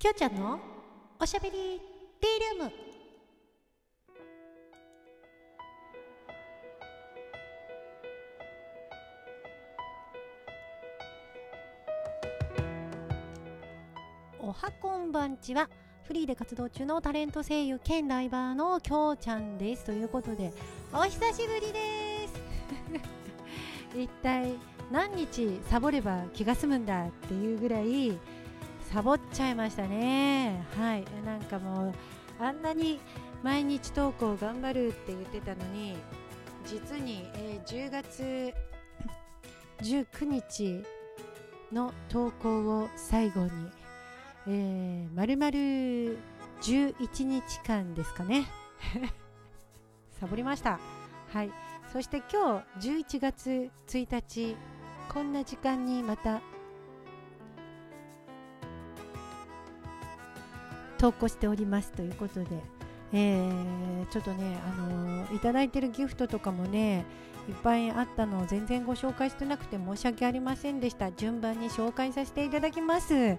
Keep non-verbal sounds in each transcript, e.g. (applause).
きょうちゃんのおしゃべりティールーム。おはこんばんちは。フリーで活動中のタレント声優兼ライバーのきょうちゃんです。ということでお久しぶりです。(laughs) 一体何日サボれば気が済むんだっていうぐらいサボっちゃいましたね。はい。なんかもうあんなに毎日投稿頑張るって言ってたのに実に、えー、10月19日の投稿を最後に、えー、丸々11日間ですかね。(laughs) サボりました。はい。そして今日11月1日こんな時間にまた投稿しておりますということで、えー、ちょっとね、あのー、いただいてるギフトとかもねいっぱいあったのを全然ご紹介してなくて申し訳ありませんでした。順番に紹介させていただきます。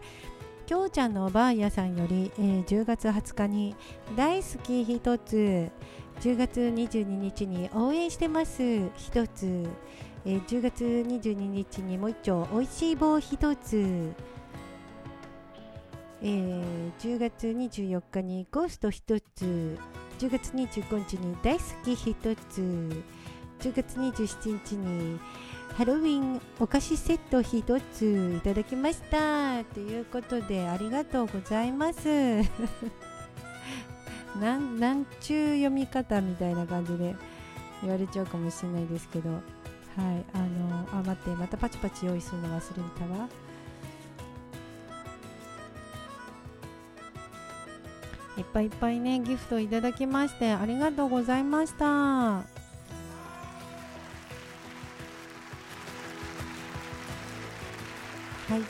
きょうちゃんのおばあやさんより、えー、10月20日に大好き一つ10月22日に応援してます。一つ、えー、10月22日にもう一丁おいしい棒一つ。えー、10月24日にゴースト1つ。10月25日に大好き1つ。10月27日にハロウィンお菓子セット1つ。いただきました。ということでありがとうございます。(laughs) なんなんちゅう読み方みたいな感じで言われちゃうかもしれないですけど。はいあのあ待ってまたパチパチ用意するの忘れたわ。ぱいいっぱいねギフトいただきましてありがとうございました。はい。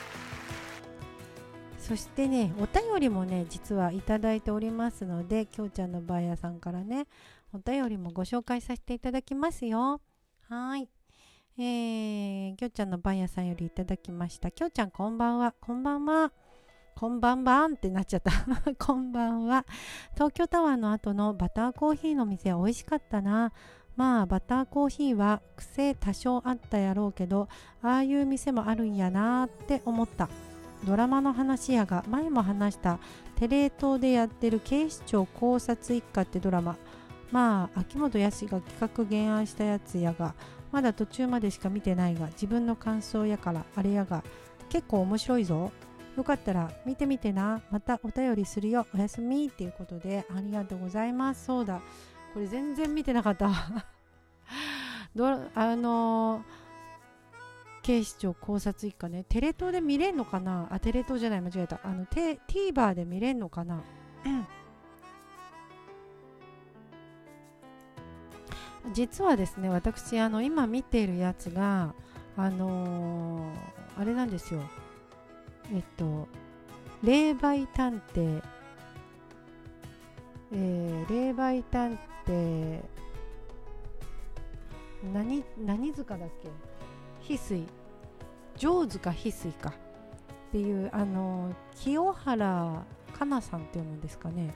そしてねお便りもね実はいただいておりますのできょうちゃんのバーヤさんからねお便りもご紹介させていただきますよ。はい。えー、きょうちゃんのバーヤさんよりいただきました。きょうちゃんこんばんは。こんばんは。こんばんばんってなっちゃった。(laughs) こんばんは。東京タワーの後のバターコーヒーの店美味しかったな。まあバターコーヒーは癖多少あったやろうけどああいう店もあるんやなって思った。ドラマの話やが前も話したテレ東でやってる警視庁考察一家ってドラマ。まあ秋元康が企画原案したやつやがまだ途中までしか見てないが自分の感想やからあれやが結構面白いぞ。よかったら見てみてな。またお便りするよ。おやすみっていうことでありがとうございます。そうだ。これ全然見てなかった (laughs) どあのー、警視庁考察一家ね。テレ東で見れんのかな？あ、テレ東じゃない、間違えた。あの、TVer で見れんのかな？うん実はですね私あの今見ているやつがあのー、あれなんですよえっと霊媒探偵。えー、霊媒探偵。何何塚だっけ？翡翠。上塚翡翠か。っていうあの清原かなさんって読むんですかね、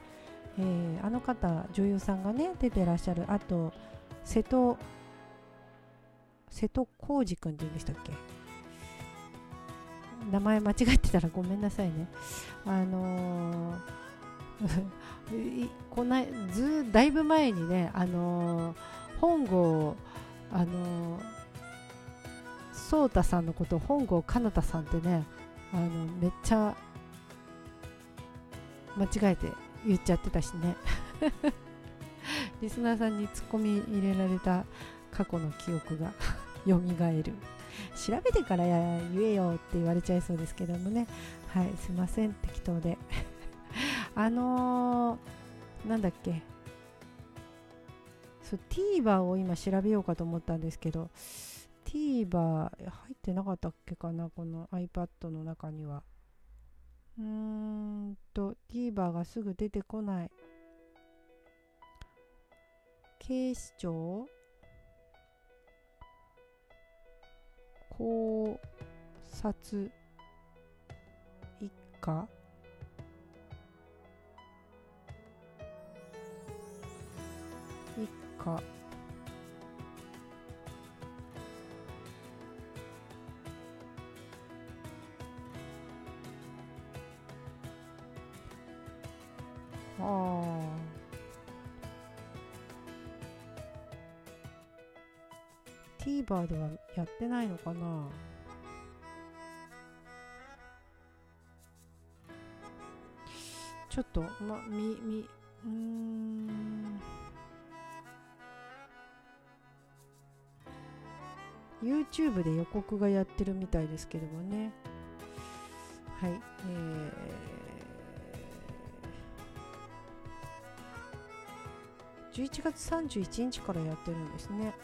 えー、あの方女優さんがね出てらっしゃる。あと瀬戸瀬戸康史君って言うんでしたっけ？名前間違ってたらごめんなさいね。あのー、(laughs) こなずだいぶ前にね、あのー、本郷、あのー、颯太さんのこと本郷かなたさんってね、あのめっちゃ間違えて言っちゃってたしね。(laughs) リスナーさんにツッコミ入れられた過去の記憶がよみがえる。調べてから言えよって言われちゃいそうですけどもね。はいすいません。適当で。(laughs) あのー、なんだっけ。そう TVer を今調べようかと思ったんですけど TVer 入ってなかったっけかなこの iPad の中には。うーんと TVer がすぐ出てこない。警視庁？考察。一家一家ああ TVer ではやってないのかな？ちょっとまみみうーん。YouTube で予告がやってるみたいですけどもね。はいえー、11月31日からやってるんですね。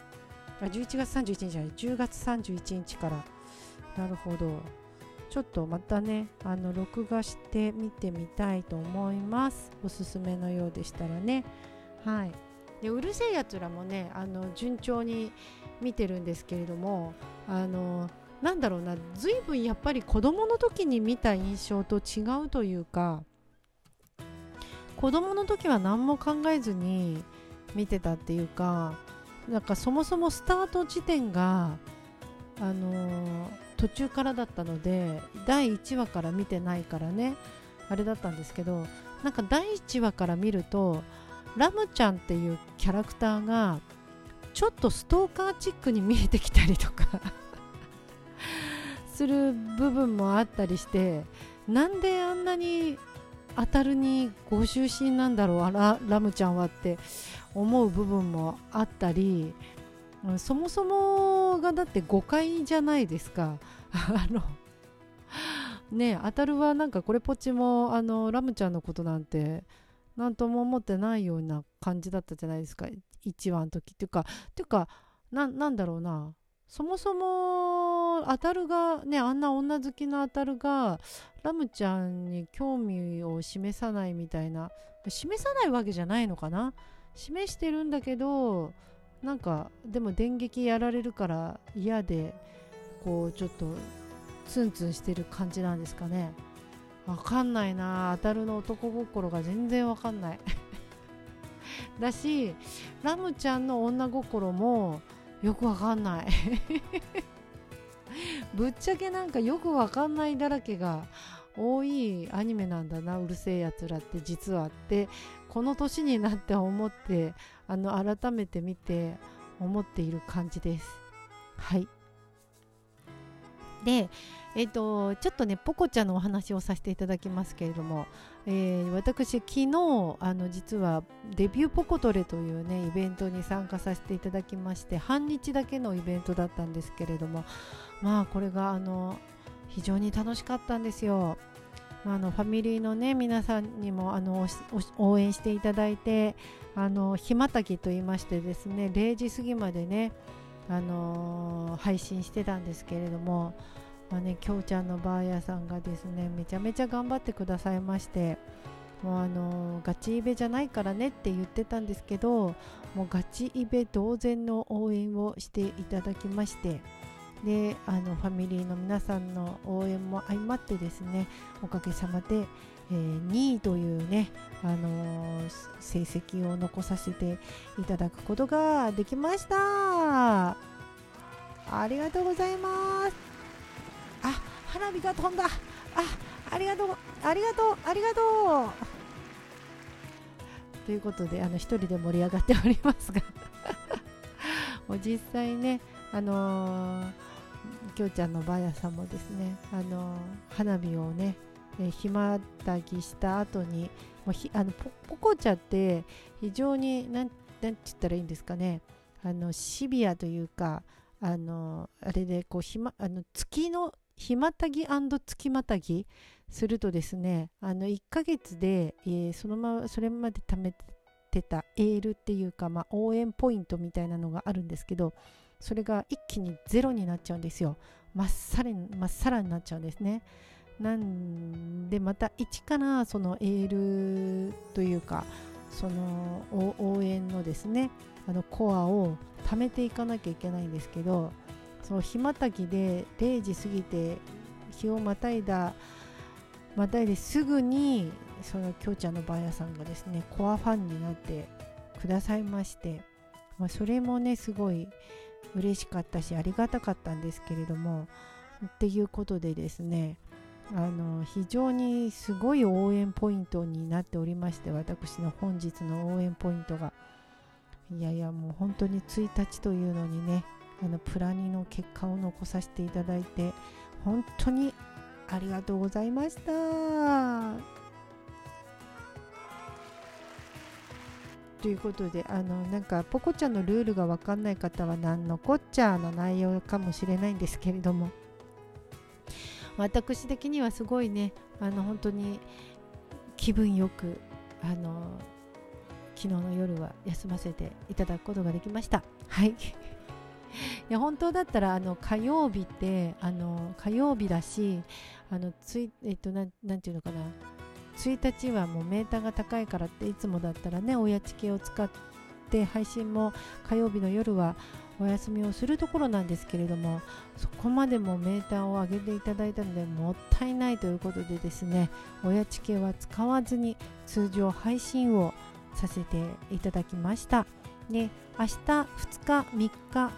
あ11月31日じゃない10月31日から。なるほど。ちょっとまたねあの録画して見てみたいと思います。おすすめのようでしたらね。はい。でうるせえやつらもねあの順調に見てるんですけれどもあのなんだろうな随分やっぱり子供の時に見た印象と違うというか子供の時は何も考えずに見てたっていうかなんかそもそもスタート時点があのー、途中からだったので第1話から見てないからねあれだったんですけどなんか第1話から見るとラムちゃんっていうキャラクターがちょっとストーカーチックに見えてきたりとか (laughs) する部分もあったりしてなんであんなに当たるにご就寝なんだろうララムちゃんはって思う部分もあったりそもそもがだって誤解じゃないですか。(laughs) あのね当たるはなんかこれっぽっちもあのラムちゃんのことなんて何とも思ってないような感じだったじゃないですか。1話の時っていうかっていうかなんだろうな。そもそも当たるがねあんな女好きの当たるがラムちゃんに興味を示さないみたいな。示さないわけじゃないのかな。示してるんだけどなんかでも電撃やられるから嫌でこうちょっとツンツンしてる感じなんですかね。わかんないな。当たるの男心が全然わかんない。(laughs) だしラムちゃんの女心もよくわかんない。ぶっちゃけなんかよくわかんないだらけが多いアニメなんだなうるせえやつらって実はってこの年になって思ってあの改めて見て思っている感じですはいでえーと、ちょっとねポコちゃんのお話をさせていただきますけれども、えー、私昨日あの実はデビューポコトレというねイベントに参加させていただきまして半日だけのイベントだったんですけれどもまあこれがあの非常に楽しかったんですよ。あのファミリーのね皆さんにもあの応援していただいてあのひまたきと言いましてですね0時過ぎまでねあのー、配信してたんですけれどもまあね、きょうちゃんのばあやさんがですねめちゃめちゃ頑張ってくださいましてもうあのガチイベじゃないからねって言ってたんですけどもうガチイベ同然の応援をしていただきましてであのファミリーの皆さんの応援も相まってですねおかげさまで、えー、2位というね、あのー、成績を残させていただくことができました。ありがとうございます。あ花火が飛んだ。あありがとう。ありがとう。ありがとう。ということであの一人で盛り上がっておりますが。(laughs) もう実際ねあのー、きょうちゃんのばあやさんもですねあのー、花火をねえ、ひまたぎした後にもうひあのポポコチャって非常になんなんて言ったらいいんですかね。あのシビアというかあのあれでこうひまあの月のひまたぎ月またぎするとですねあの1ヶ月で、えー、そのままそれまで貯めてたエールっていうか、まあ、応援ポイントみたいなのがあるんですけどそれが一気にゼロになっちゃうんですよ。まっさらにまっさらになっちゃうんですね。なんでまた一からそのエールというかその応援のですねあのコアを貯めていかなきゃいけないんですけどその日またぎで0時過ぎて日をまたいだまたいですぐにそのきょうちゃんのばあやさんがですねコアファンになってくださいましてまあ、それもねすごい嬉しかったしありがたかったんですけれどもっていうことでですねあの非常にすごい応援ポイントになっておりまして私の本日の応援ポイントが。いやいやもう本当に1日というのにねあのプラニの結果を残させていただいて本当にありがとうございました。ということであのなんかポコちゃんのルールが分かんない方は何のこっちゃの内容かもしれないんですけれども。私的にはすごいねあの本当に気分よくあの昨日の夜は休ませていただくことができました。はい。(laughs) いや本当だったらあの火曜日ってあの火曜日だしあのついえっとななんていうのかな。1日はもうメーターが高いからっていつもだったらね親チケを使って配信も火曜日の夜はお休みをするところなんですけれどもそこまでもメーターを上げていただいたのでもったいないということでですね親チケは使わずに通常配信をさせていただきました。で明日2日3日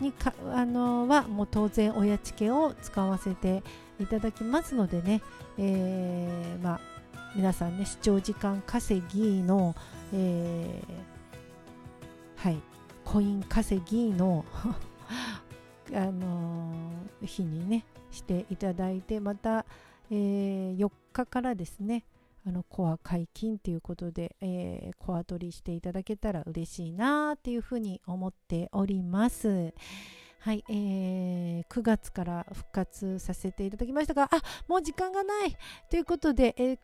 にかあのはもう当然親チケを使わせていただきますのでね、えー、まあ、皆さんね視聴時間稼ぎの、えー、はいコイン稼ぎの (laughs) あのー、日にねしていただいてまた、えー、4日からですねあのコア解禁ということで、えー、コア取りしていただけたら嬉しいなっていうふうに思っております。はい、えー、9月から復活させていただきましたが、あもう時間がないということで、えー、